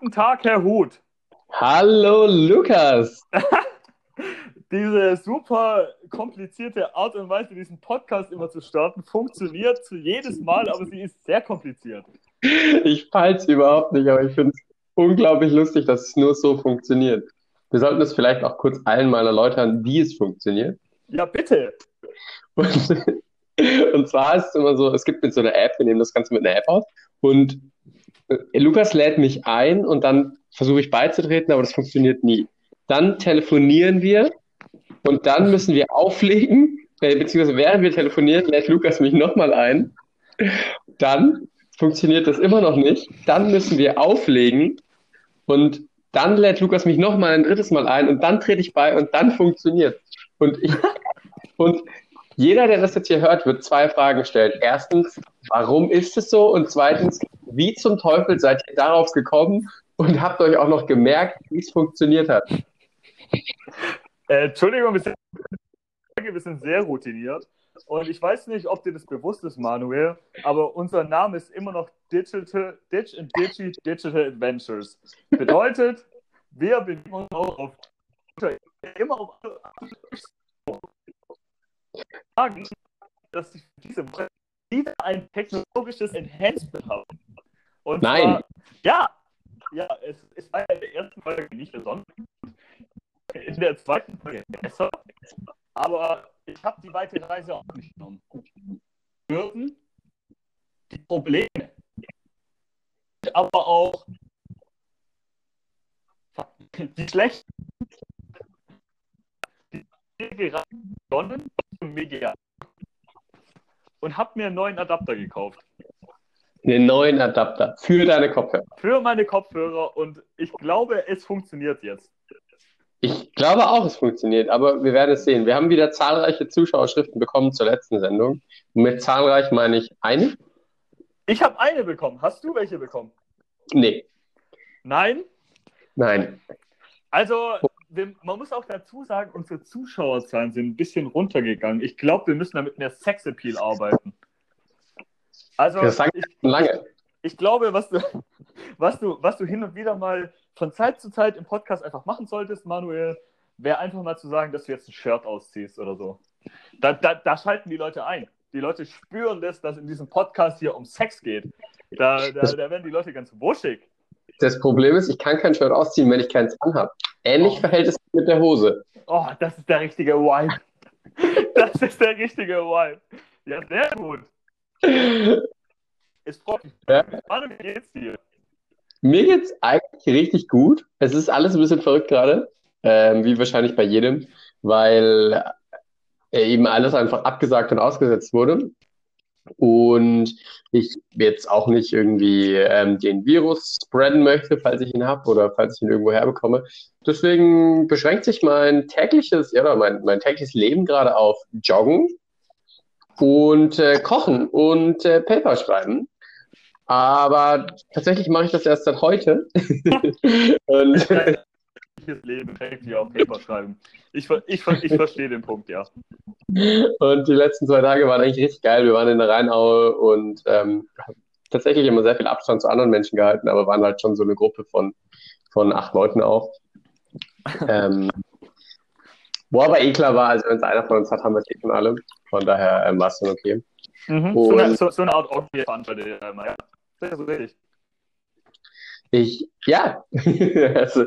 Guten Tag, Herr Huth. Hallo Lukas. Diese super komplizierte Art und Weise, diesen Podcast immer zu starten, funktioniert zu jedes Mal, aber sie ist sehr kompliziert. Ich es überhaupt nicht, aber ich finde es unglaublich lustig, dass es nur so funktioniert. Wir sollten es vielleicht auch kurz allen mal erläutern, wie es funktioniert. Ja, bitte. Und, und zwar ist es immer so, es gibt mit so einer App, wir nehmen das Ganze mit einer App aus und Lukas lädt mich ein und dann versuche ich beizutreten, aber das funktioniert nie. Dann telefonieren wir und dann müssen wir auflegen, äh, beziehungsweise während wir telefonieren, lädt Lukas mich nochmal ein. Dann funktioniert das immer noch nicht. Dann müssen wir auflegen und dann lädt Lukas mich nochmal ein drittes Mal ein und dann trete ich bei und dann funktioniert. Und ich, und jeder, der das jetzt hier hört, wird zwei Fragen stellen. Erstens, warum ist es so? Und zweitens, wie zum Teufel seid ihr darauf gekommen und habt euch auch noch gemerkt, wie es funktioniert hat? Äh, Entschuldigung, wir sind, wir sind sehr routiniert. Und ich weiß nicht, ob dir das bewusst ist, Manuel, aber unser Name ist immer noch Digital, Ditch and Digi Digital Adventures. Bedeutet, wir bewegen uns auch auf immer auf sagen, dass ich diese Woche wieder ein technologisches Enhancement habe. Und Nein. Zwar, ja, ja, es, es war in der ersten Folge nicht besonders. In der zweiten Folge besser. Aber ich habe die weite Reise auch nicht genommen. Hürden, die Probleme, aber auch die schlechten, die gerade begonnen Media und habe mir einen neuen Adapter gekauft. Einen neuen Adapter für deine Kopfhörer. Für meine Kopfhörer und ich glaube, es funktioniert jetzt. Ich glaube auch, es funktioniert, aber wir werden es sehen. Wir haben wieder zahlreiche Zuschauerschriften bekommen zur letzten Sendung. Und mit zahlreich meine ich eine. Ich habe eine bekommen. Hast du welche bekommen? Nee. Nein? Nein. Also, wir, man muss auch dazu sagen, unsere Zuschauerzahlen sind ein bisschen runtergegangen. Ich glaube, wir müssen damit mehr Sexappeal arbeiten. Also, ich, lange. Ich glaube, was du, was, du, was du hin und wieder mal von Zeit zu Zeit im Podcast einfach machen solltest, Manuel, wäre einfach mal zu sagen, dass du jetzt ein Shirt ausziehst oder so. Da, da, da schalten die Leute ein. Die Leute spüren das, dass in diesem Podcast hier um Sex geht. Da, da, da werden die Leute ganz wuschig. Das Problem ist, ich kann kein Shirt ausziehen, wenn ich keins anhabe. Ähnlich oh. verhält es sich mit der Hose. Oh, das ist der richtige Wipe. Das ist der richtige Wipe. Ja, sehr gut. Es freut mich. Ja. Mann, wie geht's dir? Mir geht's eigentlich richtig gut. Es ist alles ein bisschen verrückt gerade, ähm, wie wahrscheinlich bei jedem, weil äh, eben alles einfach abgesagt und ausgesetzt wurde. Und ich jetzt auch nicht irgendwie ähm, den Virus spreaden möchte, falls ich ihn habe oder falls ich ihn irgendwo herbekomme. Deswegen beschränkt sich mein tägliches, ja, mein, mein tägliches Leben gerade auf Joggen und äh, Kochen und äh, Paper schreiben. Aber tatsächlich mache ich das erst seit heute. und Leben täglich auf Paper schreiben. Ich, ich, ich verstehe den Punkt, ja. Und die letzten zwei Tage waren eigentlich richtig geil. Wir waren in der Rheinaue und ähm, tatsächlich immer sehr viel Abstand zu anderen Menschen gehalten, aber waren halt schon so eine Gruppe von, von acht Leuten auch. ähm, wo aber eh klar war, also wenn es einer von uns hat, haben wir es eh schon alle. Von daher ähm, war es dann okay. Mhm. So, eine, so, so, eine Art Orgie-Veranstaltung, ja. Das ist richtig. Ich, ja. also,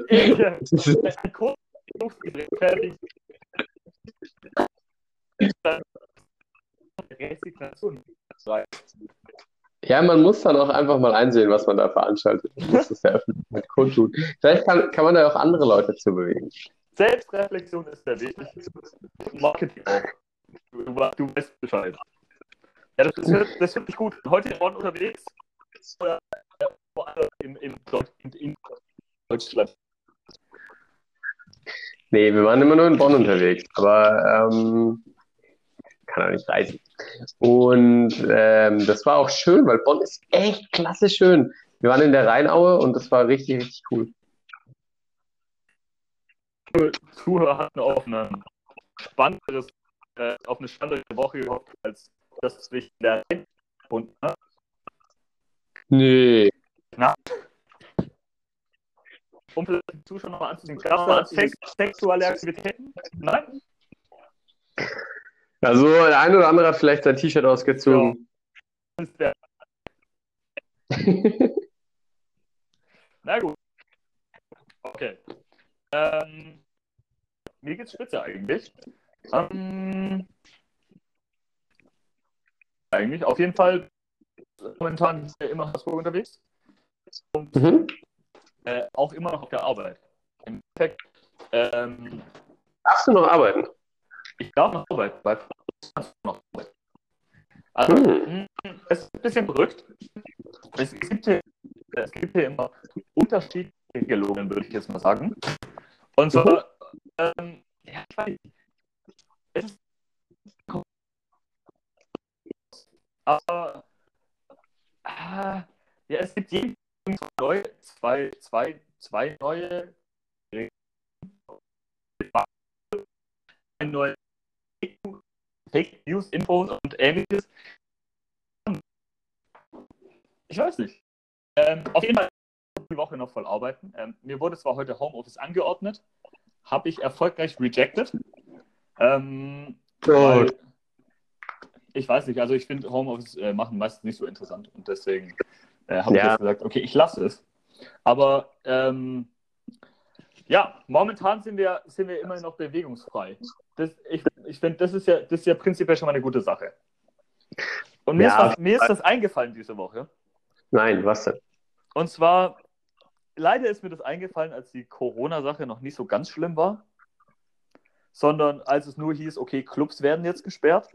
ja, man muss dann auch einfach mal einsehen, was man da veranstaltet. Das ist der Öffentlichkeit kundtun. Vielleicht kann, kann man da auch andere Leute zu bewegen. Selbstreflexion ist der Weg. Marketing auch. Du, du weißt Bescheid. Ja, das, ist, das finde ich gut. Heute in Bonn unterwegs. Oder in, in, in Deutschland. Nee, wir waren immer nur in Bonn unterwegs, aber ähm, kann auch nicht reisen. Und ähm, das war auch schön, weil Bonn ist echt klasse schön. Wir waren in der Rheinaue und das war richtig, richtig cool. Zuhörer hatten auf, ein spannenderes, äh, auf eine spannendere Woche gehofft, als das sich in der Rhein und, ne? Nee. Na? um vielleicht die Zuschauer nochmal anzusehen, gab es Sex sexuelle Aktivitäten? Nein? Also der eine oder andere hat vielleicht sein T-Shirt ausgezogen. Ja. Na gut. Okay. Ähm, mir geht's spitze eigentlich. Ähm, eigentlich auf jeden Fall momentan ist ja immer in Hasburg unterwegs und Mhm. äh, auch immer noch auf der Arbeit. Im Endeffekt, ähm, Darfst du noch arbeiten? ich darf noch arbeiten, bei noch arbeiten. Also, Hm. mh, es ist ein bisschen verrückt. Es gibt hier, es gibt hier immer unterschiedliche Regelungen, würde ich jetzt mal sagen. Und zwar, ähm, ja, ich weiß nicht. Es aber ah, ja, es gibt jeden Tag neu, zwei, zwei, zwei neue neues Fake News, Infos und ähnliches. Ich weiß nicht. Ähm, auf jeden Fall die Woche noch voll arbeiten. Ähm, mir wurde zwar heute Homeoffice angeordnet, habe ich erfolgreich rejected. Ähm, weil, ich weiß nicht, also ich finde Homeoffice äh, machen meistens nicht so interessant und deswegen äh, habe ich Ja. jetzt gesagt, okay, ich lasse es. Aber ähm, ja, momentan sind wir, sind wir immer noch bewegungsfrei. Das, ich ich finde, das, ist ja, das ist ja prinzipiell schon mal eine gute Sache. Und mir, Ja. ist, was, mir ist das eingefallen diese Woche. Nein, was denn? Und zwar, leider ist mir das eingefallen, als die Corona-Sache noch nicht so ganz schlimm war, sondern als es nur hieß, okay, Clubs werden jetzt gesperrt.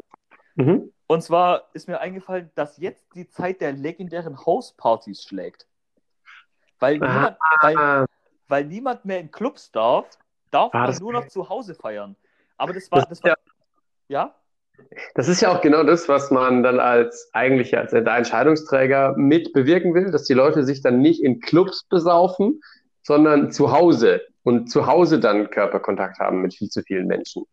Mhm. Und zwar ist mir eingefallen, dass jetzt die Zeit der legendären Hauspartys schlägt. Weil Aha. niemand, weil, Ah, weil niemand mehr in Clubs darf, darf Ah, man nur noch zu Hause feiern. Aber das war, Das war, ja? Das ist ja auch genau das, was man dann als eigentlich als Entscheidungsträger mit bewirken will, dass die Leute sich dann nicht in Clubs besaufen, sondern zu Hause und zu Hause dann Körperkontakt haben mit viel zu vielen Menschen.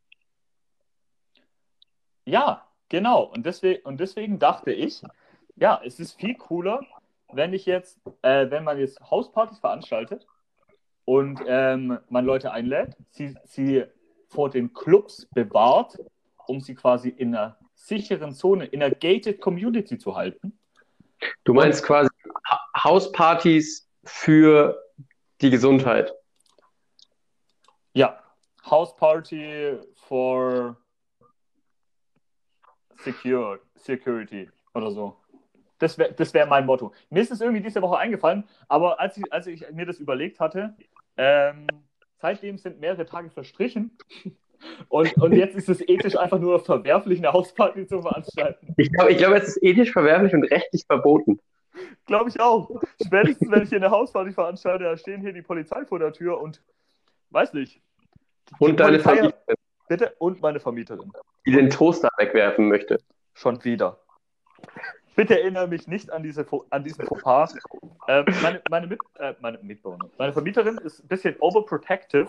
Ja, genau. Und deswegen, und deswegen dachte ich, ja, es ist viel cooler, wenn ich jetzt, äh, wenn man jetzt Hauspartys veranstaltet und ähm, man Leute einlädt, sie, sie vor den Clubs bewahrt, um sie quasi in einer sicheren Zone, in einer gated Community zu halten. Du meinst quasi Ha- Hauspartys für die Gesundheit. Ja, House Party for secure, Security oder so. Das wäre das wär mein Motto. Mir ist es irgendwie diese Woche eingefallen, aber als ich, als ich mir das überlegt hatte, ähm, seitdem sind mehrere Tage verstrichen und, und jetzt ist es ethisch einfach nur verwerflich, eine Hausparty zu veranstalten. Ich glaube, ich glaube, es ist ethisch verwerflich und rechtlich verboten. Glaube ich auch. Spätestens, wenn ich hier eine Hausparty veranstalte, da stehen hier die Polizei vor der Tür und weiß nicht. Und deine Familie, Bitte und meine Vermieterin. die den Toaster wegwerfen möchte. Schon wieder. Bitte erinnere mich nicht an, diese, an diesen Fauxpas. Ähm, meine, meine, Mit, äh, meine Mitbewohner. Meine Vermieterin ist ein bisschen overprotective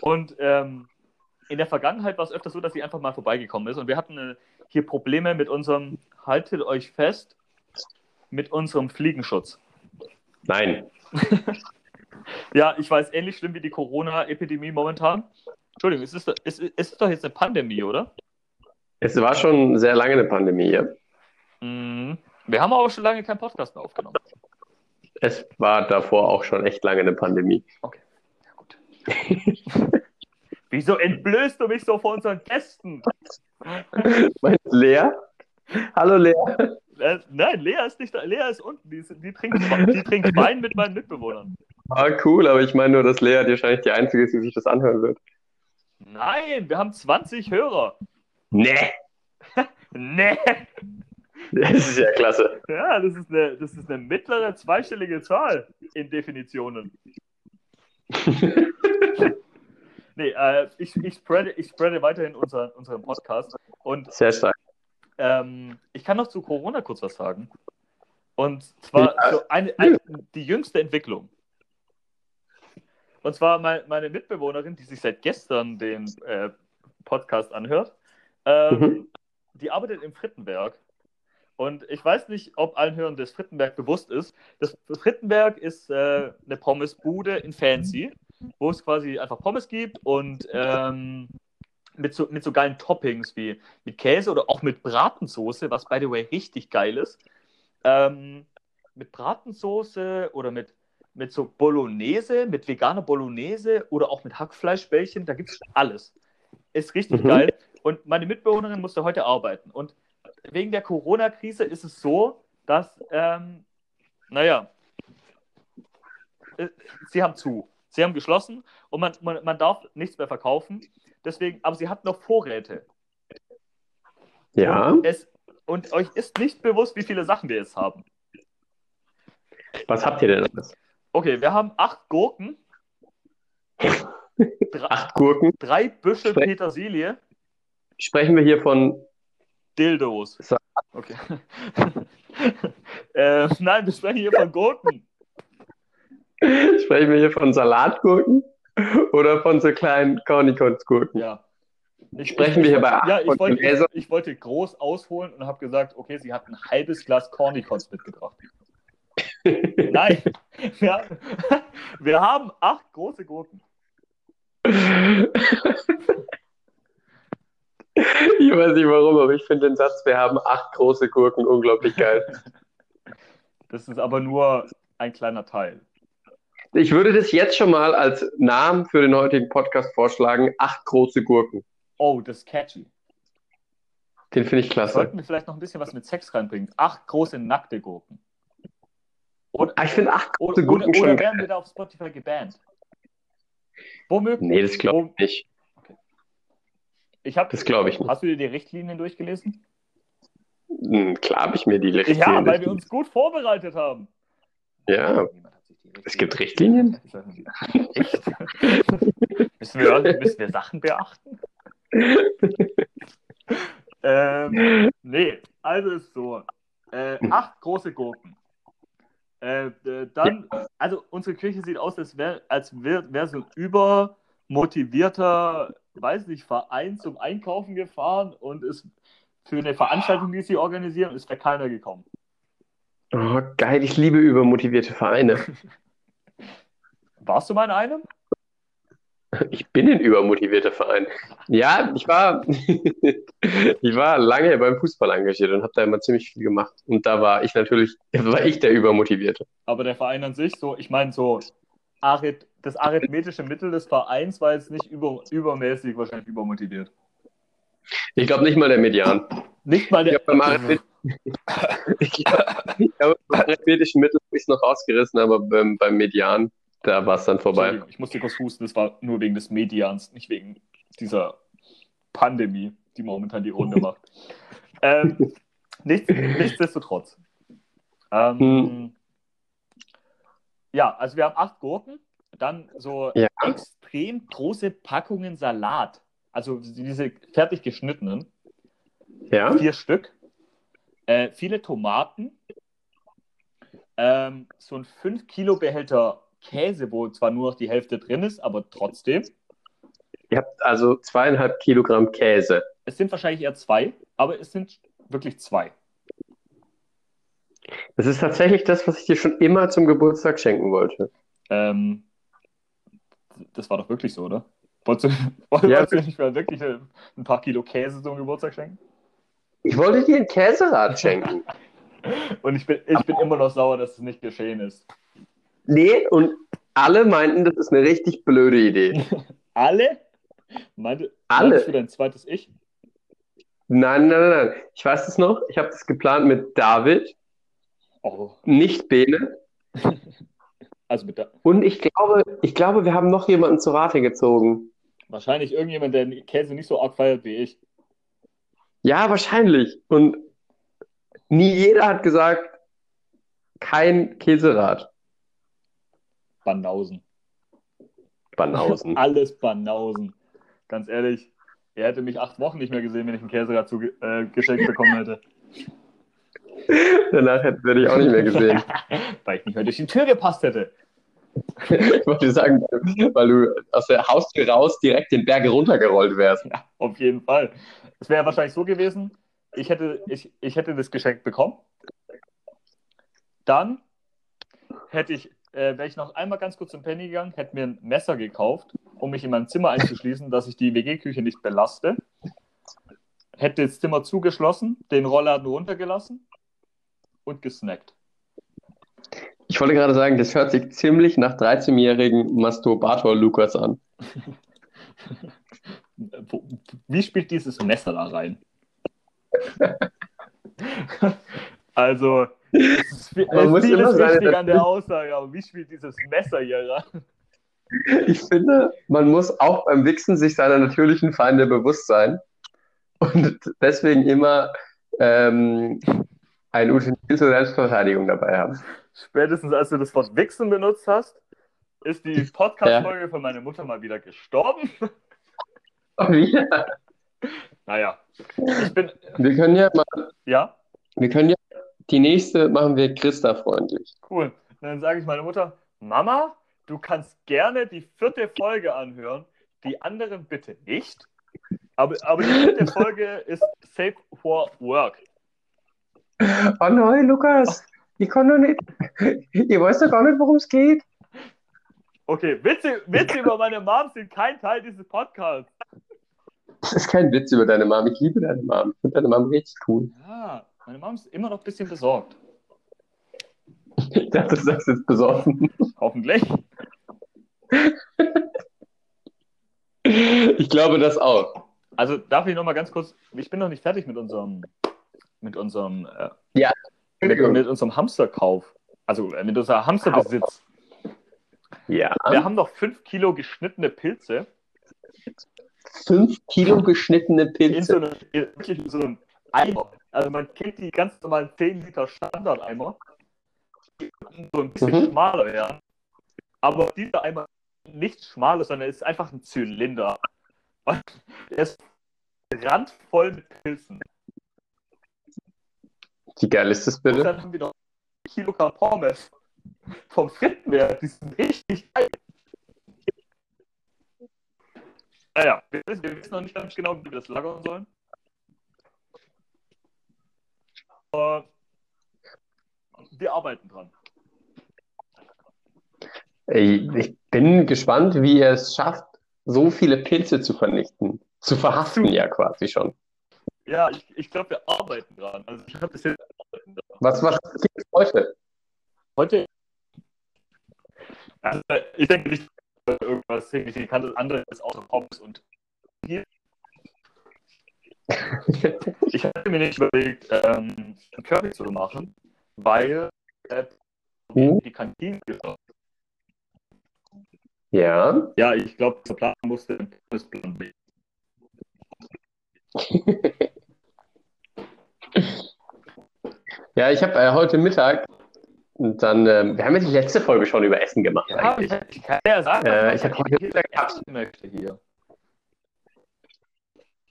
und ähm, in der Vergangenheit war es öfter so, dass sie einfach mal vorbeigekommen ist und wir hatten äh, hier Probleme mit unserem, haltet euch fest, mit unserem Fliegenschutz. Nein. Ja, ich weiß, ähnlich schlimm wie die Corona-Epidemie momentan. Entschuldigung, ist es, doch- ist, ist es doch jetzt eine Pandemie, oder? Es war schon sehr lange eine Pandemie. Ja. Mhm. Wir haben aber schon lange keinen Podcast mehr aufgenommen. Es war davor auch schon echt lange eine Pandemie. Ja, gut. Wieso entblößt du mich so vor unseren Gästen? Meinst du Lea? Hallo Lea. Äh, nein, Lea ist nicht da. Lea ist unten. Die, die, trinkt, die trinkt Wein mit meinen Mitbewohnern. Ah, cool, aber ich meine nur, dass Lea wahrscheinlich die Einzige ist, die sich das anhören wird. Nein, wir haben 20 Hörer. Nee. Nee. Das ist ja klasse. Ja, das ist eine, das ist eine mittlere zweistellige Zahl in Definitionen. Nee, äh, ich, ich, spreade, ich spreade weiterhin unser, unseren Podcast. Und Sehr stark. ähm, ich kann noch zu Corona kurz was sagen. Und zwar Ja. so eine, eine, die jüngste Entwicklung. Und zwar mein, meine Mitbewohnerin, die sich seit gestern den äh, Podcast anhört, ähm, Mhm. die arbeitet im Frittenwerk. Und ich weiß nicht, ob allen Hörern des Frittenberg bewusst ist. Das Frittenberg ist äh, eine Pommesbude in Fancy, wo es quasi einfach Pommes gibt und ähm, mit, so, mit so geilen Toppings wie mit Käse oder auch mit Bratensoße, was by the way richtig geil ist. Ähm, mit Bratensoße oder mit, mit so Bolognese, mit veganer Bolognese oder auch mit Hackfleischbällchen, da gibt es alles. Ist richtig Mhm. geil. Und meine Mitbewohnerin musste heute arbeiten. Und wegen der Corona-Krise ist es so, dass, ähm, naja, äh, sie haben zu. Sie haben geschlossen und man, man, man darf nichts mehr verkaufen. Deswegen, aber sie hat noch Vorräte. Ja. Und, es, und euch ist nicht bewusst, wie viele Sachen wir jetzt haben. Was habt ihr denn alles? Okay, wir haben acht Gurken, drei, Acht Gurken. drei Büschel Spre- Petersilie, Sprechen wir hier von. Dildos. Okay. äh, nein, wir sprechen hier von Gurken. Sprechen wir hier von Salatgurken oder von so kleinen Cornichons-Gurken? Ja. Ich, Sprechen wir hier bei acht Ja, ich wollte, ich, ich wollte groß ausholen und habe gesagt, okay, sie hat ein halbes Glas Cornichons mitgebracht. Nein, wir, wir haben acht große Gurken. Ich weiß nicht warum, aber ich finde den Satz, wir haben acht große Gurken unglaublich geil. Das ist aber nur ein kleiner Teil. Ich würde das jetzt schon mal als Namen für den heutigen Podcast vorschlagen: acht große Gurken. Oh, das ist catchy. Den finde ich klasse. Sollten wir vielleicht noch ein bisschen was mit Sex reinbringen? Acht große nackte Gurken. Oder, Ah, ich finde acht oder, große oder, Gurken oder schon werden wir da auf Spotify gebannt? Womöglich. Nee, das glaube ich nicht. Ich hab, Das glaube ich nicht. Hast du dir die Richtlinien durchgelesen? Hm, Klar habe ich mir die Richtlinien. Ja, weil wir uns gut vorbereitet haben. Ja, Es gibt Richtlinien. Echt? müssen, wir, müssen wir Sachen beachten? ähm, nee, also ist so. Äh, acht große Gurken. Äh, äh, dann, also unsere Küche sieht aus, als wäre als wär, wär so ein übermotivierter, weiß nicht, Verein zum Einkaufen gefahren und ist für eine Veranstaltung, die sie organisieren, ist da keiner gekommen. Oh, geil, ich liebe übermotivierte Vereine. Warst du mal in einem? Ich bin ein übermotivierter Verein. Ja, ich war, ich war lange beim Fußball engagiert und habe da immer ziemlich viel gemacht. Und da war ich natürlich, war ich der Übermotivierte. Aber der Verein an sich, so, ich meine, so Arith das arithmetische Mittel des Vereins war jetzt nicht über übermäßig wahrscheinlich übermotiviert. Ich glaube nicht mal der Median. Nicht mal der. Ja, beim Arithmet- Ich glaube, beim arithmetischen Mittel habe ich es noch rausgerissen, aber beim, beim Median, da war es dann vorbei. Ich musste kurz husten, das war nur wegen des Medians, nicht wegen dieser Pandemie, die momentan die Runde macht. ähm, nichts, nichtsdestotrotz. Ähm, Hm. Ja, also wir haben acht Gurken, dann so Ja. extrem große Packungen Salat. Also diese fertig geschnittenen, Ja? vier Stück. Äh, viele Tomaten. Ähm, so ein 5 Kilo Behälter Käse, wo zwar nur noch die Hälfte drin ist, aber trotzdem. Ihr habt also zweieinhalb Kilogramm Käse. Es sind wahrscheinlich eher zwei, aber es sind wirklich zwei. Das ist tatsächlich das, was ich dir schon immer zum Geburtstag schenken wollte. Ähm, das war doch wirklich so, oder? Wolltest du, wolltest Ja. du nicht mal wirklich ein ein paar Kilo Käse zum Geburtstag schenken? Ich wollte dir ein Käserad schenken. Und ich bin, ich bin immer noch sauer, dass es nicht geschehen ist. Nee, und alle meinten, das ist eine richtig blöde Idee. Alle? Meinte, Alle? du dein zweites Ich? Nein, nein, nein, nein. Ich weiß es noch. Ich habe das geplant mit David, Oh, nicht Bene. also mit der, Und ich glaube, ich glaube, wir haben noch jemanden zu Rate gezogen. wahrscheinlich irgendjemand, der Käse nicht so arg feiert wie ich. Ja, wahrscheinlich. Und nie jeder hat gesagt, kein Käserad. Banausen. Banausen. Alles Banausen. Ganz ehrlich, er hätte mich acht Wochen nicht mehr gesehen, wenn ich ein Käserad zuge äh, geschenkt bekommen hätte. Danach hätte wir dich auch nicht mehr gesehen. Weil ich nicht mehr durch die Tür gepasst hätte. Ich wollte sagen, weil du aus der Haustür raus direkt den Berg runtergerollt wärst. Ja, auf jeden Fall. Es wäre wahrscheinlich so gewesen, ich hätte, ich, ich hätte das Geschenk bekommen. Dann hätte ich, äh, wäre ich noch einmal ganz kurz zum Penny gegangen, hätte mir ein Messer gekauft, um mich in mein Zimmer einzuschließen, dass ich die WG-Küche nicht belaste. Hätte das Zimmer zugeschlossen, den Rollladen runtergelassen und gesnackt. Ich wollte gerade sagen, das hört sich ziemlich nach 13-jährigen Masturbator Lukas an. Wie spielt dieses Messer da rein? also, Man muss viel immer ist seine- an der Aussage, aber wie spielt dieses Messer hier rein? Ich finde, man muss auch beim Wichsen sich seiner natürlichen Feinde bewusst sein und deswegen immer ähm, ein Utensil zur Selbstverteidigung dabei haben. Spätestens als du das Wort Wichsen benutzt hast, ist die Podcast-Folge von meiner Mutter mal wieder gestorben. Oh, wir, Naja, ich bin, wir können ja mal, ja, wir können ja, die nächste machen wir Christa-freundlich. cool. Und dann sage ich meiner Mutter, Mama, du kannst gerne die vierte Folge anhören, die anderen bitte nicht. Aber, aber die vierte Folge ist Safe for Work. Oh nein, Lukas, ich kann doch nicht, ihr weißt doch gar nicht, worum es geht. Okay, Witze, Witze über meine Mom sind kein Teil dieses Podcasts. Das ist kein Witz über deine Mom, ich liebe deine Mom, ich finde deine Mom richtig cool. Ja, meine Mom ist immer noch ein bisschen besorgt. Ich dachte, du sagst jetzt besoffen. Hoffentlich. Ich glaube das auch. Also darf ich noch mal ganz kurz, ich bin noch nicht fertig mit unserem, mit unserem, äh, Ja, mit, mit unserem Hamsterkauf. Also äh, mit unserem Hamsterbesitz. Ja. Wir haben noch fünf Kilo geschnittene Pilze Fünf Kilo geschnittene in so Pilze. einem, wirklich in so einem Eimer. Also man kennt die ganz normalen 10 Liter Standardeimer, die so ein bisschen Mhm. schmaler werden. Aber dieser Eimer ist nicht schmaler, sondern ist einfach ein Zylinder. Und Der ist randvoll mit Pilzen. Wie geil ist das Und bitte? dann haben wir noch Kilogramm Pommes vom Frittenwert. Die sind richtig geil. Naja, wir wissen, wir wissen noch nicht ganz genau, wie wir das lagern sollen. Aber wir arbeiten dran. Ich bin gespannt, wie ihr es schafft, so viele Pilze zu vernichten. Zu verhaften ja quasi schon. Ja, ich, ich glaube, wir arbeiten dran. Also ich habe das jetzt Was, was gibt's heute? heute. Also, ich denke nicht, dass irgendwas signifikantes anderes außer Pommes und hier. Ich hatte mir nicht überlegt, ähm, einen Curry zu machen, weil äh, Hm? die Kantine. Ja. Ja, ich glaube, der Plan musste im Plan B. Ja, ich habe äh, heute Mittag und dann, ähm, wir haben ja die letzte Folge schon über Essen gemacht Ja, eigentlich. ich, kann ja sagen, Äh, ich hab man heute Mittag- möchte hier.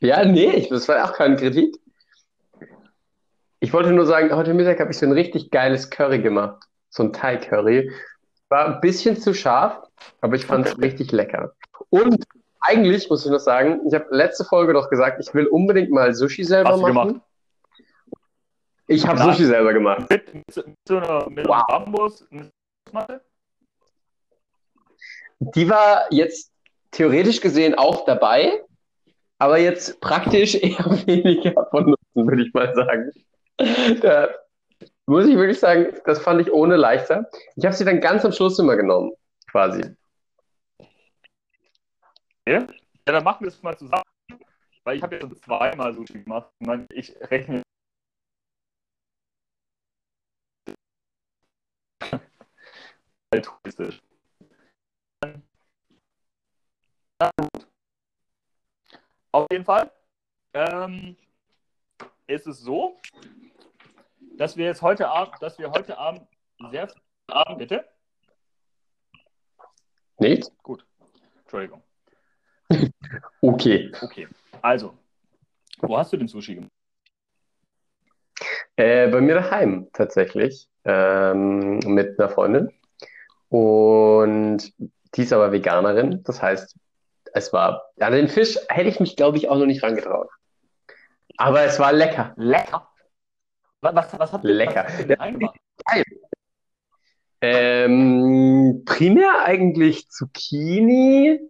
Ja, nee, ich, das war auch keine Kritik. Ich wollte nur sagen, heute Mittag habe ich so ein richtig geiles Curry gemacht. So ein Thai-Curry. War ein bisschen zu scharf, aber ich fand es richtig lecker. Und eigentlich muss ich noch sagen, ich habe letzte Folge doch gesagt, ich will unbedingt mal Sushi selber Hast du machen. gemacht? Ich habe? Sushi selber gemacht. Mit, so einer mit Wow. Bambus? Die war jetzt theoretisch gesehen auch dabei, aber jetzt praktisch eher weniger von Nutzen, würde ich mal sagen. Da muss ich wirklich sagen, das fand ich ohne leichter. Ich habe sie dann ganz am Schluss immer genommen, quasi. Ja, dann machen wir es mal zusammen. Weil ich habe schon zweimal Sushi gemacht. Ich, rechne. Altruistisch. Gut. Auf jeden Fall ähm, ist es so, dass wir jetzt heute Abend, dass wir heute Abend sehr Abend bitte. Nicht? Gut. Entschuldigung. Okay. Okay. Also, wo hast du den Sushi gemacht? Äh, bei mir daheim tatsächlich, ähm, mit einer Freundin. Und die ist aber Veganerin. Das heißt, es war, an den Fisch hätte ich mich, glaube ich, auch noch nicht rangetraut. Aber es war lecker. Lecker. Was, was, hat Lecker. Was? Ähm, primär eigentlich Zucchini,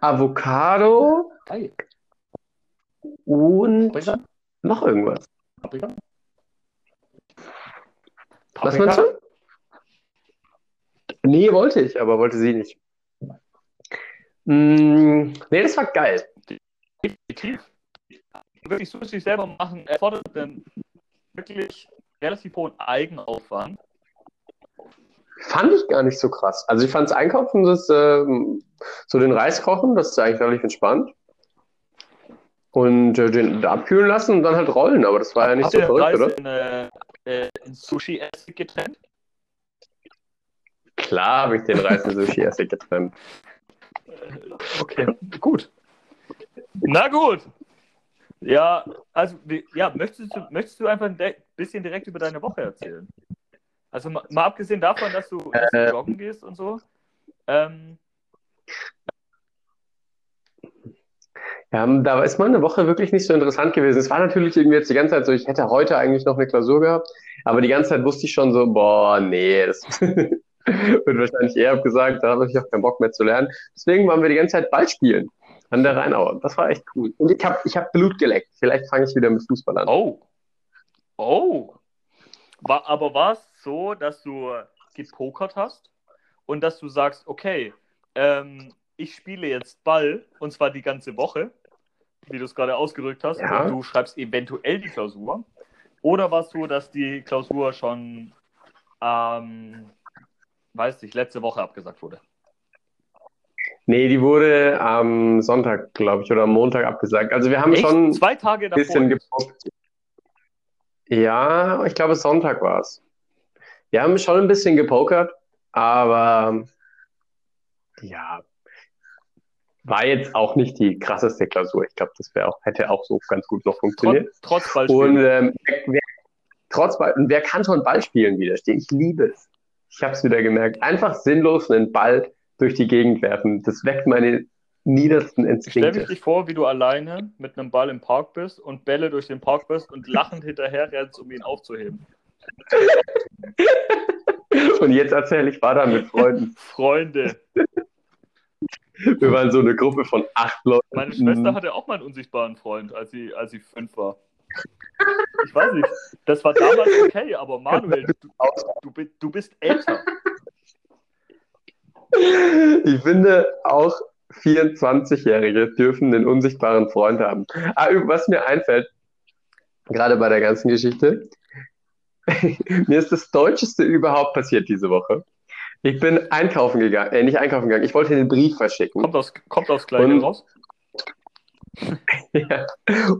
Avocado Geil. und Paprika? noch irgendwas. Paprika? Was meinst du? Nee, wollte ich, aber wollte sie nicht. Mm, nee, das war geil. Wirklich Sushi selber machen erfordert einen wirklich relativ hohen Eigenaufwand. Fand ich gar nicht so krass. Also ich fand das Einkaufen, das, ähm, so den Reis kochen, das ist eigentlich relativ entspannt. Und äh, den abkühlen lassen und dann halt rollen, aber das war ja nicht Habt so verrückt, Reis oder? in, äh, äh, in Sushi-Essig getrennt? Klar habe ich den Reis in Sushi-Essig getrennt. Okay, gut. Na gut. Ja, also, ja, möchtest du, möchtest du einfach ein bisschen direkt über deine Woche erzählen? Also mal, mal abgesehen davon, dass du, dass du Äh. joggen gehst und so. Ähm, Ja, da ist meine Woche wirklich nicht so interessant gewesen. Es war natürlich irgendwie jetzt die ganze Zeit so, ich hätte heute eigentlich noch eine Klausur gehabt, aber die ganze Zeit wusste ich schon so, boah, nee, das wird wahrscheinlich eher abgesagt, da habe ich auch keinen Bock mehr zu lernen. Deswegen waren wir die ganze Zeit Ball spielen an der Rheinauer. Das war echt cool. Und ich habe ich hab Blut geleckt. Vielleicht fange ich wieder mit Fußball an. oh. Oh. War, aber war es so, dass du gepokert hast und dass du sagst, okay, ähm, ich spiele jetzt Ball und zwar die ganze Woche, wie du es gerade ausgedrückt hast, Ja. und du schreibst eventuell die Klausur? Oder war es so, dass die Klausur schon, ähm, weiß nicht, letzte Woche abgesagt wurde? Nee, die wurde am Sonntag, glaube ich, oder am Montag abgesagt. Also wir haben Echt? schon Zwei Tage ein davor. bisschen gepokert. Ja, ich glaube, Sonntag war es. Wir haben schon ein bisschen gepokert, aber ja, war jetzt auch nicht die krasseste Klausur. Ich glaube, das wäre auch, hätte auch so ganz gut noch funktioniert. Trotz, trotz Und Ballspiel. ähm, wer, trotz Ball, und wer kann schon Ballspielen widerstehen? Ich liebe es. Ich habe es wieder gemerkt. Einfach sinnlos einen Ball durch die Gegend werfen. Das weckt meine niedersten Stell Instinkte. dich dich vor, wie du alleine mit einem Ball im Park bist und Bälle durch den Park bist und lachend hinterher rennst, um ihn aufzuheben. Und jetzt erzähle ich, war da mit Freunden. Freunde, Wir waren so eine Gruppe von acht Leuten. meine Schwester hatte auch mal einen unsichtbaren Freund, als sie, als sie fünf war. Ich weiß nicht, das war damals okay, aber Manuel, du, du, du bist älter. Ich finde, auch 24-Jährige dürfen einen unsichtbaren Freund haben. Ah, was mir einfällt, gerade bei der ganzen Geschichte, mir ist das Deutscheste überhaupt passiert diese Woche. Ich bin einkaufen gegangen, äh, nicht einkaufen gegangen, ich wollte den Brief verschicken. Kommt aus, kommt aufs Gleiche raus. Ja.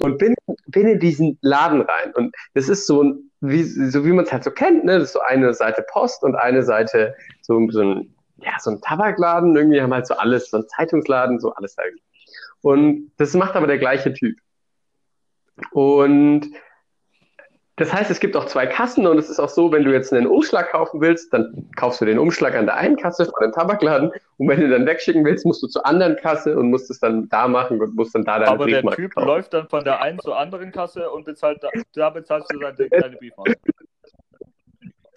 Und bin, bin in diesen Laden rein. Und das ist so, wie, so wie man es halt so kennt, ne? Das ist so eine Seite Post und eine Seite so, so ein, ja, so ein Tabakladen. Irgendwie haben halt so alles, so ein Zeitungsladen, so alles da. Und das macht aber der gleiche Typ. Und das heißt, es gibt auch zwei Kassen und es ist auch so, wenn du jetzt einen Umschlag kaufen willst, dann kaufst du den Umschlag an der einen Kasse von dem Tabakladen und wenn du dann wegschicken willst, musst du zur anderen Kasse und musst es dann da machen und musst dann da deine Aber der Typ kaufen. läuft dann von der einen zur anderen Kasse und bezahlt da, da bezahlst du deine, deine Briefmarke.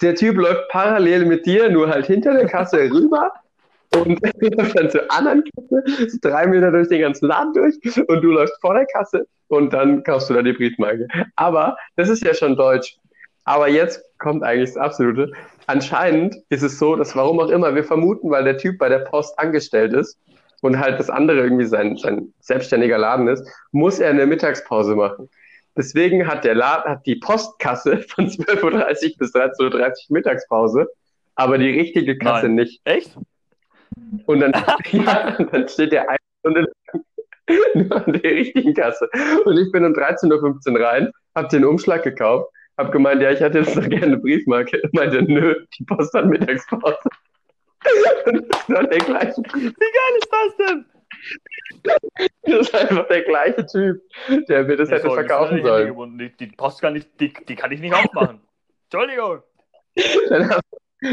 Der Typ läuft parallel mit dir, nur halt hinter der Kasse rüber und läuft dann zur anderen Kasse, drei Meter durch den ganzen Laden durch und du läufst vor der Kasse und dann kaufst du da die Briefmarke. Aber das ist ja schon deutsch. Aber jetzt kommt eigentlich das Absolute. Anscheinend ist es so, dass warum auch immer, wir vermuten, weil der Typ bei der Post angestellt ist und halt das andere irgendwie sein, sein selbstständiger Laden ist, muss er eine Mittagspause machen. Deswegen hat der Laden, hat die Postkasse von 12.30 Uhr bis 13.30 Uhr Mittagspause, aber die richtige Kasse Nein. nicht. Echt? Und dann, ja, dann steht der eine Stunde lang nur an der richtigen Kasse. Und ich bin um 13.15 Uhr rein, hab den Umschlag gekauft, hab gemeint, ja, ich hätte jetzt noch gerne eine Briefmarke. Er meinte, nö, die Post hat Mittagspause. Und das war der gleiche Typ. Wie geil ist das denn? Das ist einfach der gleiche Typ, der mir das hätte Sorry, verkaufen ist sollen. Die, die Post kann ich, die, die kann ich nicht aufmachen. Entschuldigung. Dann habe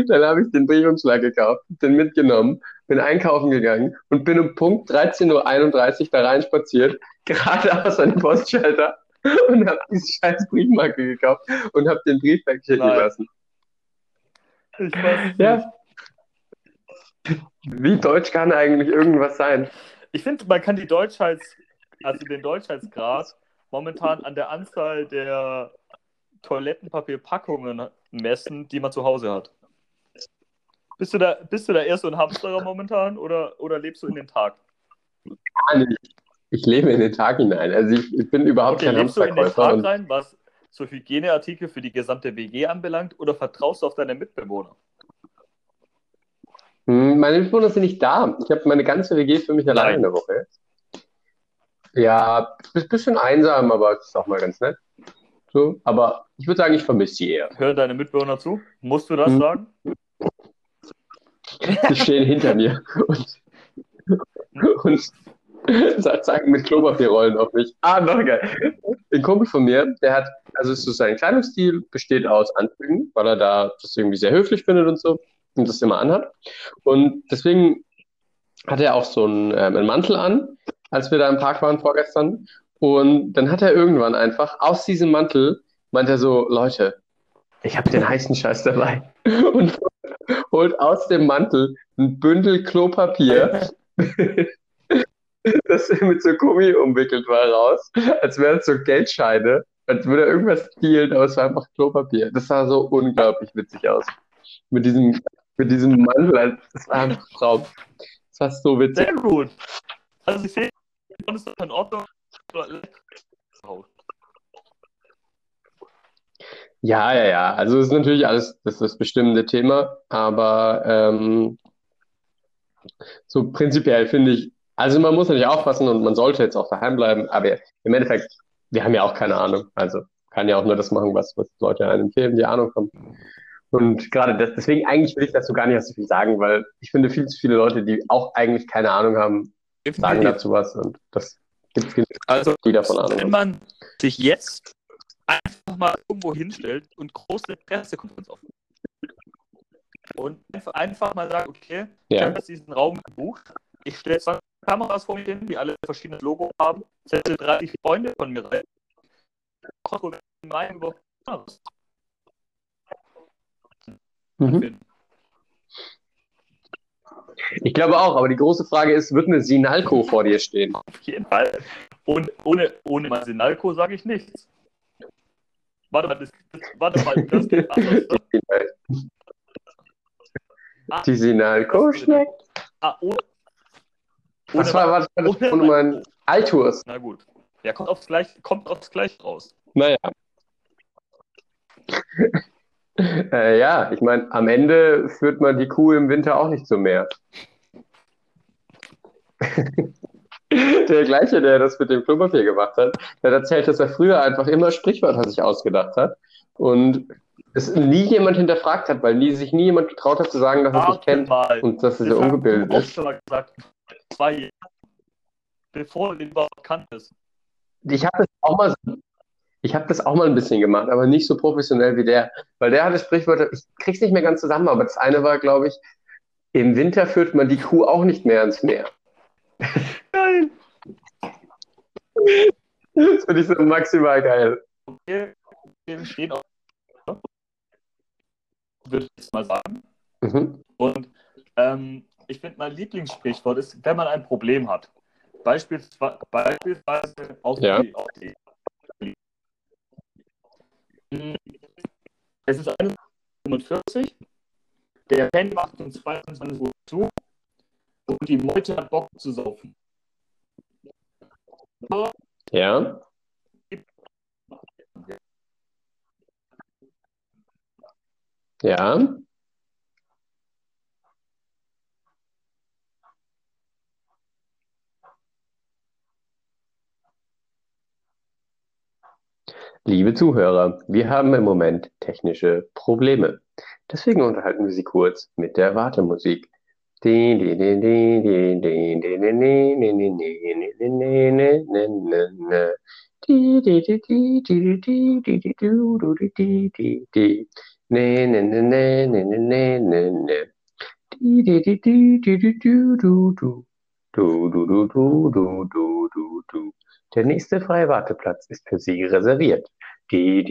dann hab ich den Briefumschlag gekauft, den mitgenommen, bin einkaufen gegangen und bin um Punkt 13.31 Uhr da rein spaziert, geradeaus an den Postschalter und habe diese scheiß Briefmarke gekauft und habe den Brief wegschicken lassen. Ich weiß nicht. Ja. Wie deutsch kann eigentlich irgendwas sein? Ich finde, man kann die Deutschheits, also den Deutschheitsgrad momentan an der Anzahl der Toilettenpapierpackungen messen, die man zu Hause hat. Bist du da, bist du da eher so ein Hamsterer momentan oder, oder lebst du in den Tag? Gar nicht. Ich lebe in den Tag hinein. Also ich, ich bin überhaupt Okay, kein lebst du in den Hamsterkäufer. Tag rein, was so Hygieneartikel für die gesamte WG anbelangt, oder vertraust du auf deine Mitbewohner? Hm, meine Mitbewohner sind nicht da. Ich habe meine ganze WG für mich alleine Nein. in der Woche. Ja, ein bisschen einsam, aber es ist auch mal ganz nett. So, aber ich würde sagen, ich vermisse sie eher. Hören deine Mitbewohner zu? Musst du das Hm. sagen? Sie stehen hinter mir und, und zeigen mit Klopapierrollen auf mich. Ah, noch geil. Ein Kumpel von mir, der hat, also so sein Kleidungsstil besteht aus Anzügen, weil er da das irgendwie sehr höflich findet und so und das immer anhat. Und deswegen hat er auch so einen, ähm, einen Mantel an, als wir da im Park waren vorgestern. Und dann hat er irgendwann einfach aus diesem Mantel, meint er so, Leute, ich habe den heißen Scheiß dabei. Und holt aus dem Mantel ein Bündel Klopapier, das mit so Gummi umwickelt war, raus, als wären es so Geldscheine, als würde er irgendwas stehlen, aber es war einfach Klopapier. Das sah so unglaublich witzig aus. Mit diesem, mit diesem Mantel, das war einfach Traum. Das war so witzig. Sehr gut. Also ich sehe, das ist in Ordnung. Ja, ja, ja. Also es ist natürlich alles das, ist das bestimmende Thema, aber ähm, so prinzipiell finde ich, also man muss natürlich aufpassen und man sollte jetzt auch daheim bleiben, aber im Endeffekt, wir haben ja auch keine Ahnung. Also kann ja auch nur das machen, was, was Leute einem empfehlen, die Ahnung haben. Und gerade das, deswegen eigentlich will ich dazu gar nicht so viel sagen, weil ich finde viel zu viele Leute, die auch eigentlich keine Ahnung haben, sagen dazu was und das gibt es Also, die davon Ahnung wenn man sich jetzt einfach mal irgendwo hinstellt und große Pressekonferenz aufnimmt und einfach, mal sagt, okay, ich Ja. habe jetzt diesen Raum gebucht, ich stelle 20 Kameras vor mir hin, die alle verschiedenes Logo haben, setze 30 Freunde von mir rein, über. Mhm. Ich glaube auch, aber die große Frage ist, wird eine Sinalco vor dir stehen? Auf jeden Fall. Und ohne, ohne Marcinalco sage ich nichts. Warte mal, das, das, warte mal, das geht anders. Ah, Die Sinalco schmeckt. ah, ohne, ohne- war, was war das ohne- mein Altours? Na gut. Ja, kommt aufs Gleiche, kommt aufs Gleiche raus. Naja. Äh, ja, ich meine, am Ende führt man die Kuh im Winter auch nicht zum Meer. Der gleiche, der das mit dem Klopapier gemacht hat, der hat erzählt, dass er früher einfach immer Sprichwörter sich ausgedacht hat und es nie jemand hinterfragt hat, weil nie, sich nie jemand getraut hat zu sagen, dass er es nicht Warte kennt mal. und dass er Das so hast ungebildet ist. schon mal gesagt. Zwei Jahre. Bevor du überhaupt kanntest. Ich habe das auch mal, ich habe das auch mal ein bisschen gemacht, aber nicht so professionell wie der, weil der hatte Sprichwörter, ich krieg's nicht mehr ganz zusammen, aber das eine war, glaube ich, im Winter führt man die Kuh auch nicht mehr ins Meer. Das finde ich so maximal geil. Wir stehen auf. Würde ich jetzt mal sagen. Mhm. Und ähm, ich finde, mein Lieblingssprichwort ist, wenn man ein Problem hat. Beispielsweise, beispielsweise auf Ja. die, auf die. Es ist 1.45 der Pen macht um 22 Uhr zu und die Meute hat Bock zu saufen. Ja. Ja. Liebe Zuhörer, wir haben im Moment technische Probleme. Deswegen unterhalten wir Sie kurz mit der Wartemusik. Der nächste freie Warteplatz ist für Sie reserviert. Die,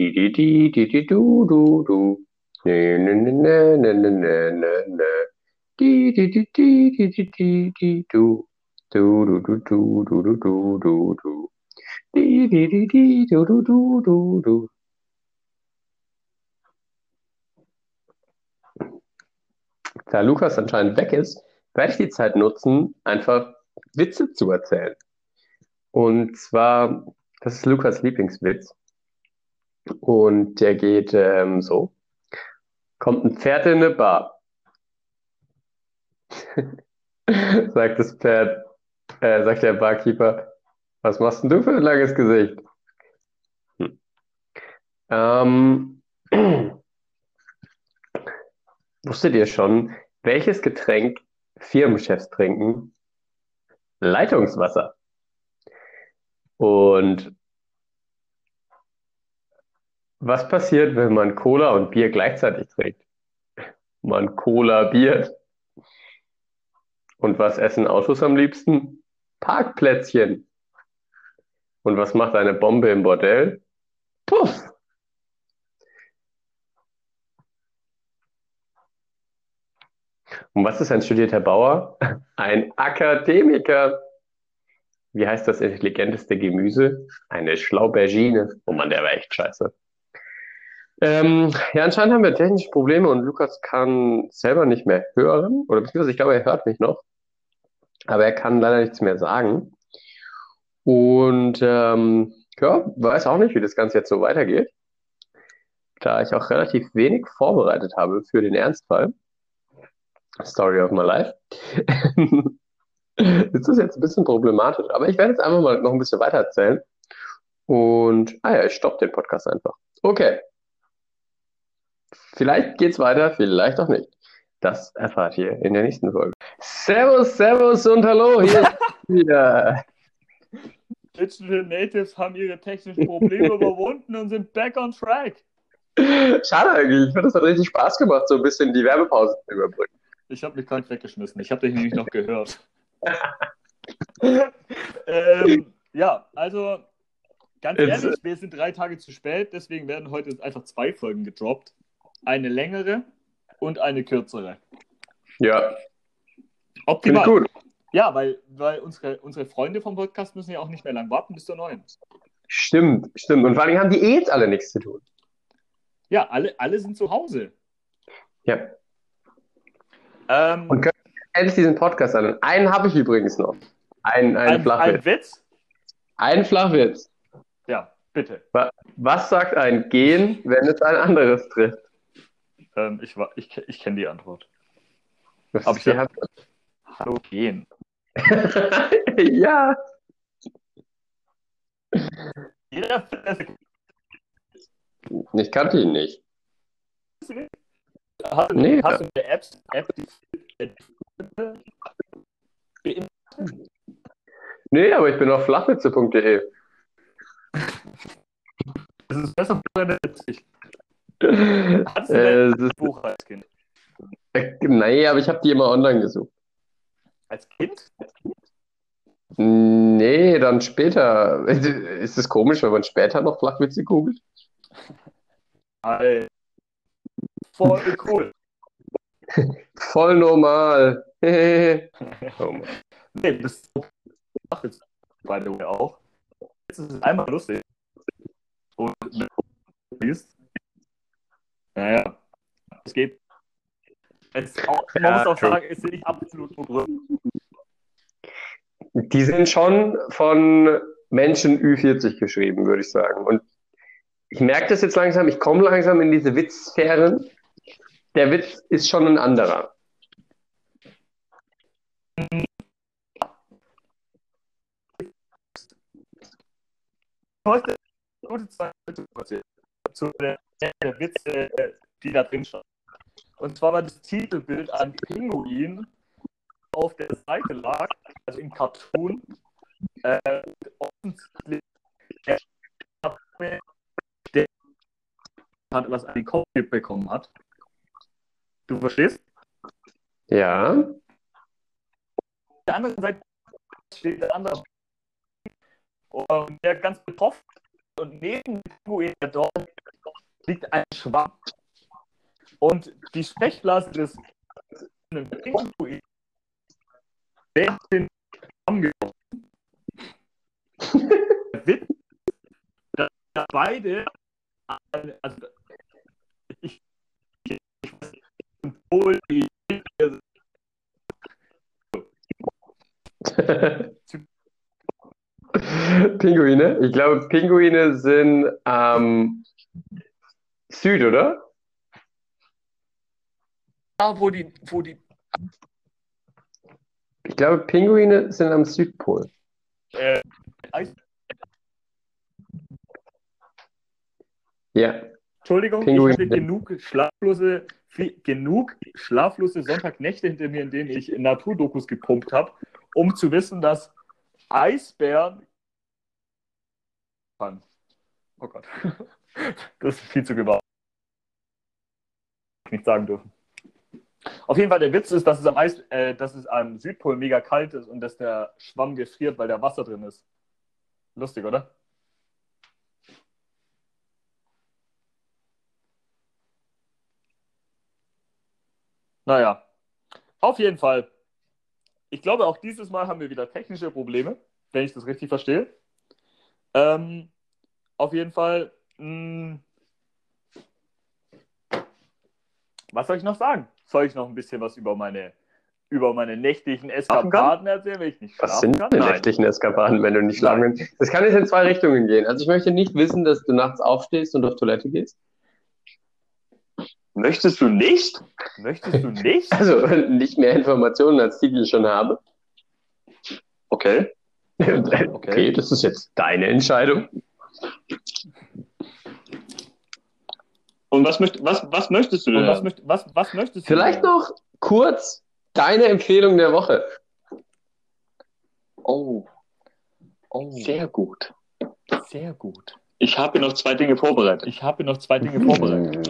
da Lukas anscheinend weg ist, werde ich die Zeit nutzen, einfach Witze zu erzählen. Und zwar, das ist Lukas Lieblingswitz. Und der geht ähm, so. Kommt ein Pferd in eine Bar. sagt das Pferd, äh, sagt der Barkeeper, was machst denn du für ein langes Gesicht? Hm. Ähm, wusstet ihr schon, welches Getränk Firmenchefs trinken? Leitungswasser. Und was passiert, wenn man Cola und Bier gleichzeitig trinkt? Man Cola Bier. Und was essen Autos am liebsten? Parkplätzchen. Und was macht eine Bombe im Bordell? Puff. Und was ist ein studierter Bauer? Ein Akademiker. Wie heißt das intelligenteste Gemüse? Eine Schlaubergine. Oh Mann, der war echt scheiße. Ähm, ja, anscheinend haben wir technische Probleme und Lukas kann selber nicht mehr hören. Oder beziehungsweise ich glaube, er hört mich noch. Aber er kann leider nichts mehr sagen. Und ähm, ja, weiß auch nicht, wie das Ganze jetzt so weitergeht. Da ich auch relativ wenig vorbereitet habe für den Ernstfall. Story of my life. ist das jetzt ein bisschen problematisch. Aber ich werde jetzt einfach mal noch ein bisschen weiter erzählen. Und, ah ja, ich stoppe den Podcast einfach. Okay. Vielleicht geht's weiter, vielleicht auch nicht. Das erfahrt ihr in der nächsten Folge. Servus, Servus und Hallo, hier ist wieder. Digital Natives haben ihre technischen Probleme überwunden und sind back on track. Schade eigentlich, ich finde, das hat richtig Spaß gemacht, so ein bisschen die Werbepause zu überbrücken. Ich habe mich gerade weggeschmissen. Ich habe dich nämlich noch gehört. ähm, ja, also ganz Jetzt- ehrlich, wir sind drei Tage zu spät, deswegen werden heute einfach zwei Folgen gedroppt. Eine längere und eine kürzere. Ja, finde ich Optimal. gut. Ja, weil, weil unsere, unsere Freunde vom Podcast müssen ja auch nicht mehr lang warten bis zur neuen. Stimmt, stimmt. Und vor allem haben die eh jetzt alle nichts zu tun. Ja, alle, alle sind zu Hause. Ja. Ähm, Und können endlich diesen Podcast an. Einen habe ich übrigens noch. Ein, ein, ein, Flachwitz. ein Witz? Ein Flachwitz. Ja, bitte. Wa- Was sagt ein Gen, wenn es ein anderes trifft? Ähm, ich ich, ich kenne die Antwort. Was Aber die ich- Antwort? Hallo, gehen. ja. Jeder Ich kannte ihn nicht. Hast du, Nee. hast du eine App, App die Nee, aber ich bin auf flachwitze.de. Das ist besser als ich. Hattest du Äh, ein Buch als Kind? äh, nee, aber ich habe die immer online gesucht. Als Kind? Nee, dann später. Ist es komisch, wenn man später noch Flachwitze googelt? Alter. Voll cool. Voll normal. oh Mann. Nee, das macht jetzt by the way auch. Jetzt ist es einmal lustig. Und wenn du liest, naja, es geht. Es auch, man Ja, muss auch true. sagen, es sind nicht absolut begründet. Die sind schon von Menschen Ü40 geschrieben, würde ich sagen. Und ich merke das jetzt langsam, ich komme langsam in diese Witzsphären. Der Witz ist schon ein anderer. Heute gute Zeit zu der, der Witze, die da drin stand. Und zwar war das Titelbild ein Pinguin auf der Seite lag, also im Cartoon. Äh, offensichtlich der, der hat was an den Kopf bekommen hat. Du verstehst? Ja. Auf der anderen Seite steht der andere Und der ganz betroffen und neben dem Pinguin der dort liegt ein Schwamm. Und die Sprechblase des Pinguins wird den Schwamm. Der Witz, dass beide, also ich, ich, ich weiß nicht, Symbol, die Pinguine? Ich glaube, Pinguine sind ähm, Süd, oder? da, wo die, wo die Ich glaube, Pinguine sind am Südpol. äh, Ja. Entschuldigung, Pinguin. ich hatte genug schlaflose, genug schlaflose Sonntagnächte hinter mir, in denen ich Naturdokus gepumpt habe, um zu wissen, dass Eisbären. Oh Gott. Das ist viel zu gewagt. Nicht sagen dürfen. Auf jeden Fall, der Witz ist, dass es am, Eis, äh, dass es am Südpol mega kalt ist und dass der Schwamm gefriert, weil da Wasser drin ist. Lustig, oder? Naja, auf jeden Fall. Ich glaube, auch dieses Mal haben wir wieder technische Probleme, wenn ich das richtig verstehe. Ähm, auf jeden Fall. Mh, was soll ich noch sagen? Soll ich noch ein bisschen was über meine, über meine nächtlichen Eskapaden erzählen, wenn ich nicht Was schlafen sind kann? denn Nein. nächtlichen Eskapaden, wenn du nicht schlafen kannst? Das kann jetzt in zwei Richtungen gehen. Also ich möchte nicht wissen, dass du nachts aufstehst und auf Toilette gehst. Möchtest du nicht? Möchtest du nicht? Also nicht mehr Informationen als die, die ich schon habe. Okay. Okay, das ist jetzt deine Entscheidung. Und was, möcht, was, was möchtest du denn? was, möcht, was, was möchtest du? Vielleicht denn? noch kurz deine Empfehlung der Woche. Oh, Oh, sehr gut. sehr gut. Ich habe noch zwei Dinge vorbereitet. Ich habe noch zwei Dinge vorbereitet.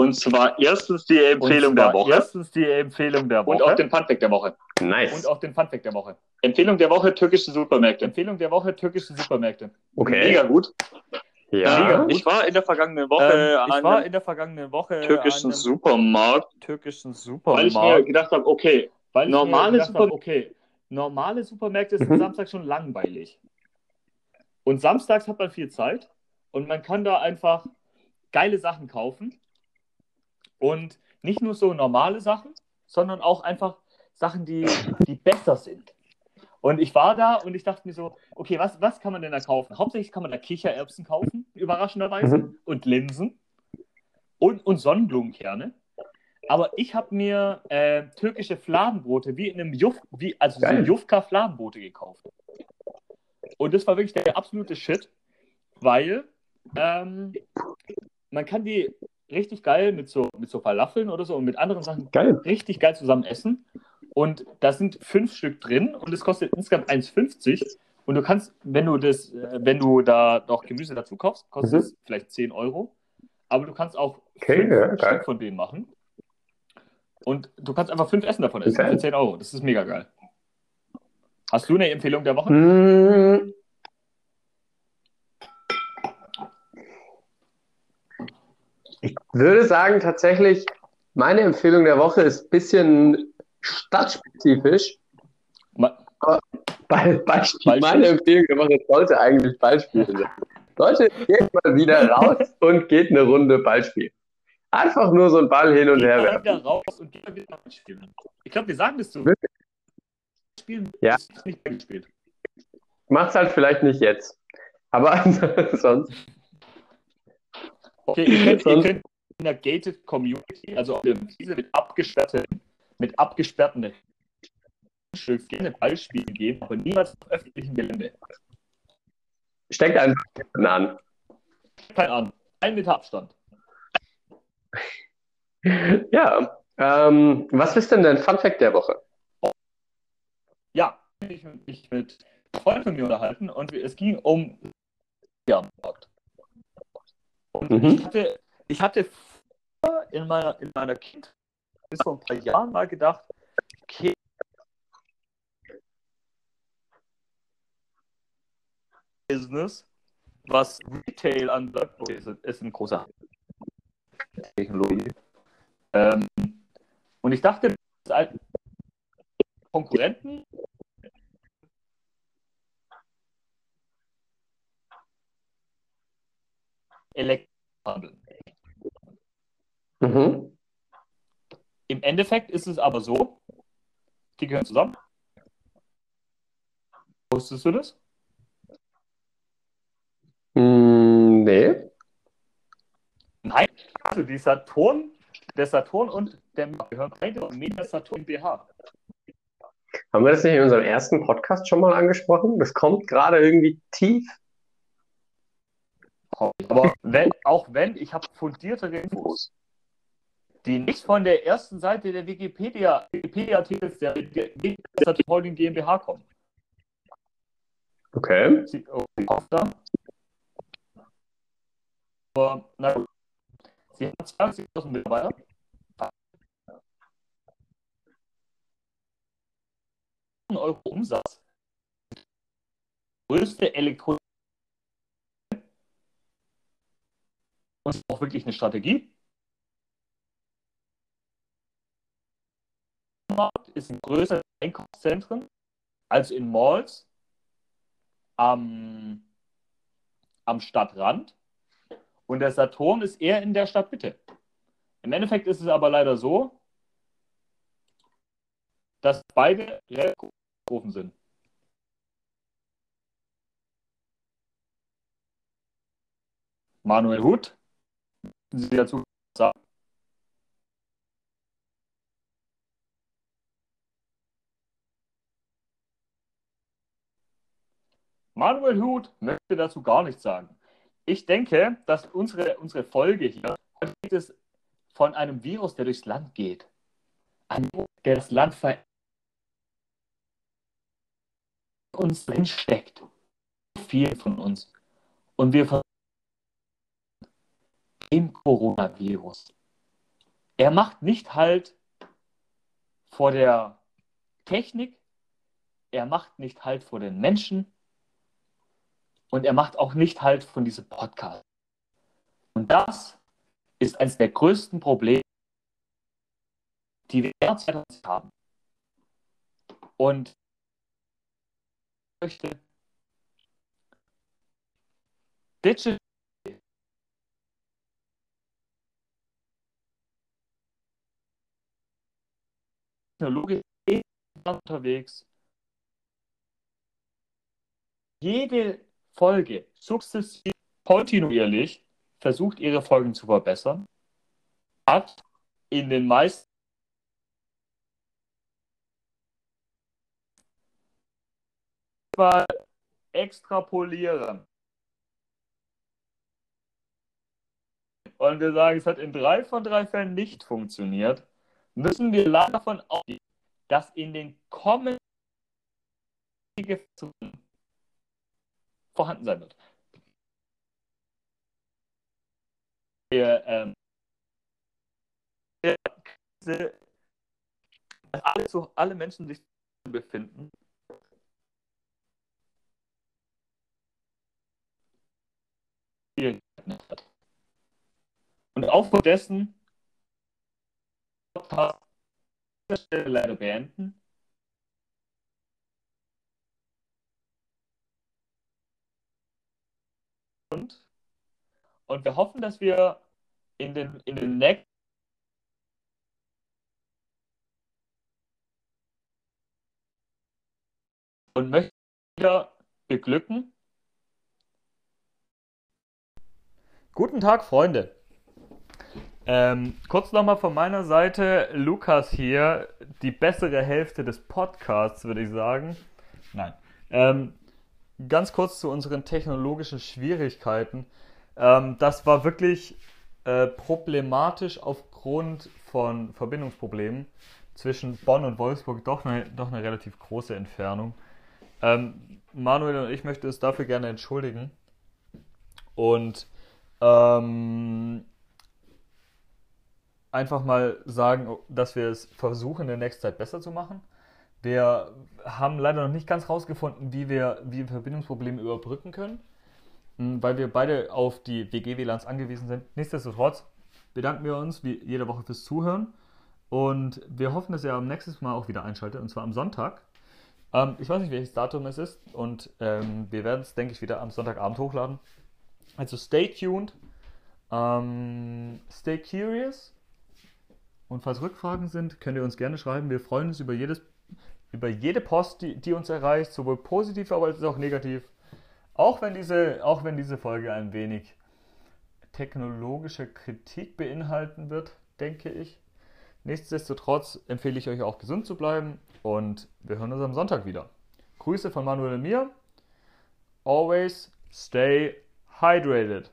Und zwar erstens die Empfehlung der Woche Erstens die Empfehlung der Woche. und auch den Funfact der Woche. Nice. und auch den Funfact der Woche. Empfehlung der Woche, türkische Supermärkte. Empfehlung der Woche, türkische Supermärkte. Okay. Mega gut. Ja. Mega gut. Ich war in der vergangenen Woche Ähm, ich an war in der vergangenen Woche türkischen Supermarkt, türkischen weil ich mir Supermarkt. gedacht habe, okay, weil ich normale mir gedacht Super- habe, okay, normale Supermärkte sind Mhm. Samstag schon langweilig. Und samstags hat man viel Zeit und man kann da einfach geile Sachen kaufen. Und nicht nur so normale Sachen, sondern auch einfach Sachen, die, die besser sind. Und ich war da und ich dachte mir so, okay, was, was kann man denn da kaufen? Hauptsächlich kann man da Kichererbsen kaufen, überraschenderweise, Mhm. und Linsen und, und Sonnenblumenkerne. Aber ich habe mir äh, türkische Fladenbrote wie in einem Juf, wie, also so. Jufka-Fladenbrote gekauft. Und das war wirklich der absolute Shit, weil ähm, man kann die richtig geil mit so, mit so Falafeln oder so und mit anderen Sachen Geil. richtig geil zusammen essen. Und da sind fünf Stück drin und es kostet insgesamt 1,50. Und du kannst, wenn du das, äh, wenn du da noch Gemüse dazu kaufst, kostet Mhm. es vielleicht 10 Euro. Aber du kannst auch Okay, fünf ja. Stück von denen machen. Und du kannst einfach fünf Essen davon essen Geil. für 10 Euro. Das ist mega geil. Hast du eine Empfehlung der Woche? Ich würde sagen, tatsächlich, meine Empfehlung der Woche ist ein bisschen stadtspezifisch. Ma- Beispiel, Beispiel. meine Empfehlung der Woche sollte eigentlich Ballspiel sein. Leute, geht mal wieder raus und geht eine Runde Ballspiel. Einfach nur so einen Ball hin und Geh her mal werfen. wieder raus und geh mal wieder mal spielen. Ich glaube, wir sagen das so. Spielen Ja. ist nicht gespielt. Macht's halt vielleicht nicht jetzt. Aber sonst. Okay, ihr könnt, ihr könnt in der gated Community, also auf der Wiese mit abgesperrten, mit abgesperrten Grundstücks gerne Ballspielen gehen, aber niemals auf öffentlichem Gelände. Steckt einfach an. Keine Ahnung. Ein Meter Abstand. Ja. Ähm, was ist denn dein Fun Fact der Woche? Ja, ich habe mich mit Freunden von mir unterhalten und es ging um Jahrmarkt. Und Mhm. ich hatte, ich hatte in meiner, in meiner Kindheit bis vor ein paar Jahren mal gedacht, okay, Business, was Retail anbelangt, ist, ist ein großer Technologie. Ähm, und ich dachte, Konkurrenten Elektrohandel. Mhm. Im Endeffekt ist es aber so, die gehören zusammen. Wusstest du das? Mm, nee. Nein, also die Saturn, der Saturn und der gehören beide zum Media Saturn BH. Haben wir das nicht in unserem ersten Podcast schon mal angesprochen? Das kommt gerade irgendwie tief. Aber wenn, auch wenn, ich habe fundiertere Infos, die nicht von der ersten Seite der Wikipedia, Wikipedia-Artikels der Holding GmbH kommen. Okay. Sie, oh. Aber, na gut. Sie haben 20.000 Mitarbeiter. Euro Umsatz. Größte Elektronik. Und auch wirklich eine Strategie. Markt ist in größeren Einkaufszentren als in Malls am, am Stadtrand. Und der Saturn ist eher in der Stadtmitte. Im Endeffekt ist es aber leider so, dass beide offen sind. Manuel Huth, Sie dazu sagen? Manuel Huth möchte dazu gar nichts sagen. Ich denke, dass unsere, unsere Folge hier geht es von einem Virus, der durchs Land geht. Ein Virus, der das Land verändert. uns drin steckt. Viel von uns. Und wir versuchen im Coronavirus. Er macht nicht halt vor der Technik, er macht nicht halt vor den Menschen und er macht auch nicht halt von diesem Podcast. Und das ist eines der größten Probleme, die wir derzeit haben. Und möchte. Digital Technologie unterwegs. Jede Folge sukzessiv, kontinuierlich versucht, ihre Folgen zu verbessern, hat in den meisten extrapolieren. Und wir sagen, es hat in drei von drei Fällen nicht funktioniert, müssen wir leider davon ausgehen, dass in den kommenden vorhanden sein wird. Wir, ähm, alle, so, alle Menschen sich befinden. Und aufgrund dessen Podcast Stelle leider beenden. Und, und wir hoffen, dass wir in den, in den nächsten und möchten wieder beglücken. Guten Tag, Freunde. Ähm, kurz nochmal von meiner Seite, Lukas hier, die bessere Hälfte des Podcasts, würde ich sagen. Nein. Ähm, ganz kurz zu unseren technologischen Schwierigkeiten. Ähm, das war wirklich äh, problematisch aufgrund von Verbindungsproblemen zwischen Bonn und Wolfsburg, doch eine, doch eine relativ große Entfernung. Ähm, Manuel und ich möchten es dafür gerne entschuldigen. Und ähm, einfach mal sagen, dass wir es versuchen, in der nächsten Zeit besser zu machen. Wir haben leider noch nicht ganz rausgefunden, wie wir, wie wir Verbindungsprobleme überbrücken können, m, weil wir beide auf die WG-WLANs angewiesen sind. Nichtsdestotrotz bedanken wir uns wie jede Woche fürs Zuhören und wir hoffen, dass ihr am nächsten Mal auch wieder einschaltet, und zwar am Sonntag. Ähm, ich weiß nicht, welches Datum es ist und ähm, wir werden es, denke ich, wieder am Sonntagabend hochladen. Also stay tuned, ähm, stay curious und falls Rückfragen sind, könnt ihr uns gerne schreiben. Wir freuen uns über, jedes, über jede Post, die, die uns erreicht, sowohl positiv, als auch negativ. Auch wenn, diese, auch wenn diese Folge ein wenig technologische Kritik beinhalten wird, denke ich. Nichtsdestotrotz empfehle ich euch auch gesund zu bleiben und wir hören uns am Sonntag wieder. Grüße von Manuel und mir. Always stay hydrated.